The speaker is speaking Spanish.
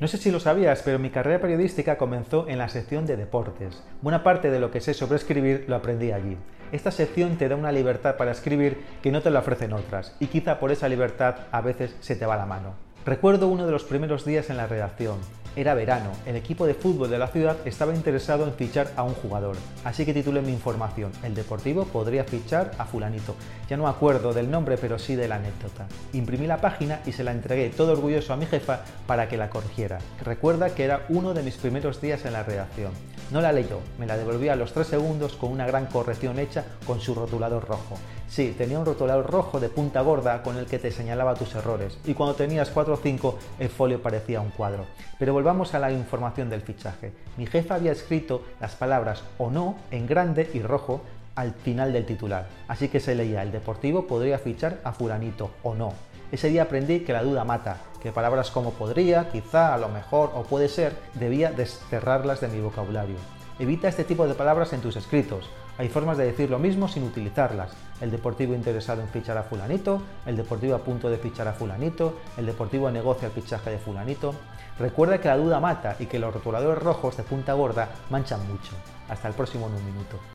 No sé si lo sabías, pero mi carrera periodística comenzó en la sección de deportes. Buena parte de lo que sé sobre escribir lo aprendí allí. Esta sección te da una libertad para escribir que no te la ofrecen otras, y quizá por esa libertad a veces se te va la mano. Recuerdo uno de los primeros días en la redacción. Era verano, el equipo de fútbol de la ciudad estaba interesado en fichar a un jugador, así que titulé mi información, el Deportivo podría fichar a fulanito. Ya no acuerdo del nombre, pero sí de la anécdota. Imprimí la página y se la entregué todo orgulloso a mi jefa para que la corrigiera. Recuerda que era uno de mis primeros días en la redacción. No la leyó, me la devolvía a los tres segundos con una gran corrección hecha con su rotulador rojo. Sí, tenía un rotulador rojo de punta gorda con el que te señalaba tus errores, y cuando tenías 4 o 5 el folio parecía un cuadro. Pero volvamos a la información del fichaje. Mi jefa había escrito las palabras o no en grande y rojo al final del titular, así que se leía el Deportivo podría fichar a fulanito o no. Ese día aprendí que la duda mata, que palabras como podría, quizá, a lo mejor o puede ser, debía desterrarlas de mi vocabulario. Evita este tipo de palabras en tus escritos. Hay formas de decir lo mismo sin utilizarlas. El deportivo interesado en fichar a fulanito, el deportivo a punto de fichar a fulanito, el deportivo negocia el fichaje de fulanito. Recuerda que la duda mata y que los rotuladores rojos de punta gorda manchan mucho. Hasta el próximo en un minuto.